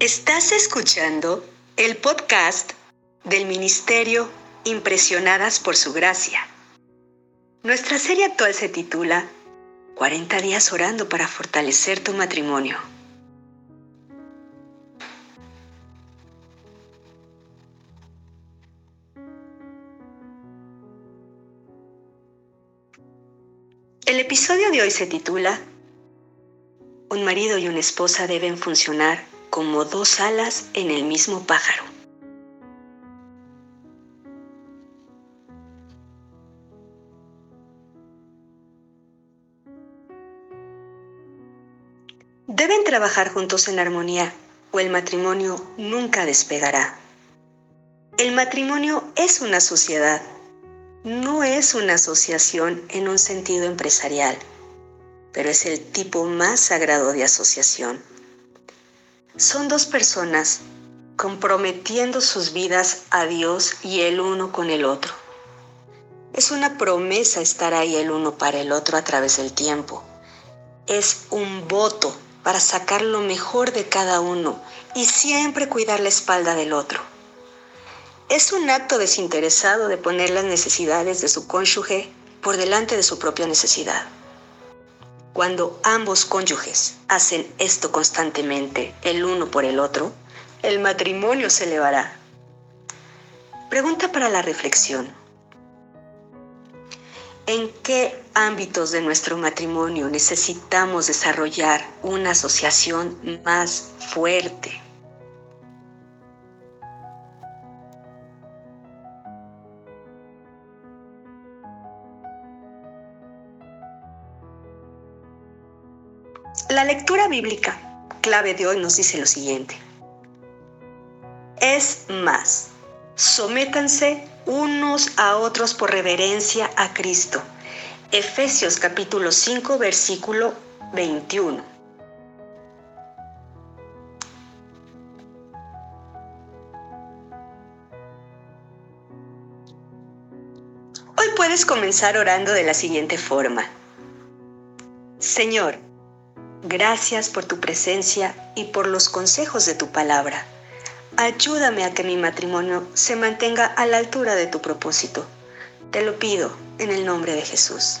Estás escuchando el podcast del Ministerio Impresionadas por Su Gracia. Nuestra serie actual se titula 40 días orando para fortalecer tu matrimonio. El episodio de hoy se titula Un marido y una esposa deben funcionar como dos alas en el mismo pájaro. Deben trabajar juntos en armonía o el matrimonio nunca despegará. El matrimonio es una sociedad, no es una asociación en un sentido empresarial, pero es el tipo más sagrado de asociación son dos personas comprometiendo sus vidas a Dios y el uno con el otro. Es una promesa estar ahí el uno para el otro a través del tiempo. Es un voto para sacar lo mejor de cada uno y siempre cuidar la espalda del otro. Es un acto desinteresado de poner las necesidades de su cónyuge por delante de su propia necesidad. Cuando ambos cónyuges hacen esto constantemente, el uno por el otro, el matrimonio se elevará. Pregunta para la reflexión. ¿En qué ámbitos de nuestro matrimonio necesitamos desarrollar una asociación más fuerte? La lectura bíblica clave de hoy nos dice lo siguiente. Es más, sométanse unos a otros por reverencia a Cristo. Efesios capítulo 5 versículo 21. Hoy puedes comenzar orando de la siguiente forma. Señor, Gracias por tu presencia y por los consejos de tu palabra. Ayúdame a que mi matrimonio se mantenga a la altura de tu propósito. Te lo pido en el nombre de Jesús.